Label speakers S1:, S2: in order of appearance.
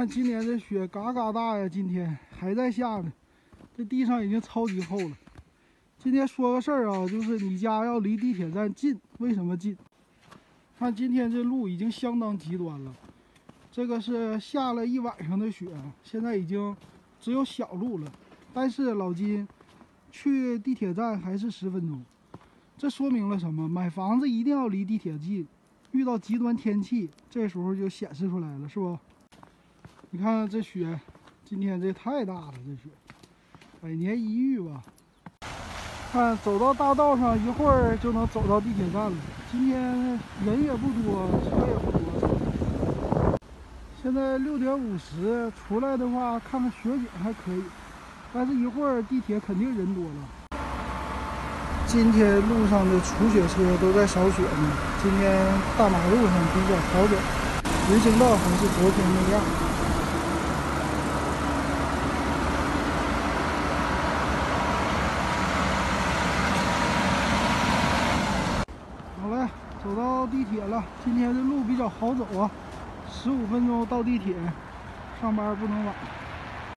S1: 看今年这雪嘎嘎大呀，今天还在下呢，这地上已经超级厚了。今天说个事儿啊，就是你家要离地铁站近，为什么近？看今天这路已经相当极端了，这个是下了一晚上的雪，现在已经只有小路了。但是老金去地铁站还是十分钟，这说明了什么？买房子一定要离地铁近，遇到极端天气，这时候就显示出来了，是不？你看这雪，今天这太大了，这雪，百年一遇吧。看走到大道上，一会儿就能走到地铁站了。今天人也不多，车也不多。现在六点五十，出来的话看看雪景还可以，但是一会儿地铁肯定人多了。今天路上的除雪车都在扫雪呢。今天大马路上比较好走，人行道还是昨天那样。走到地铁了，今天的路比较好走啊，十五分钟到地铁，上班不能晚。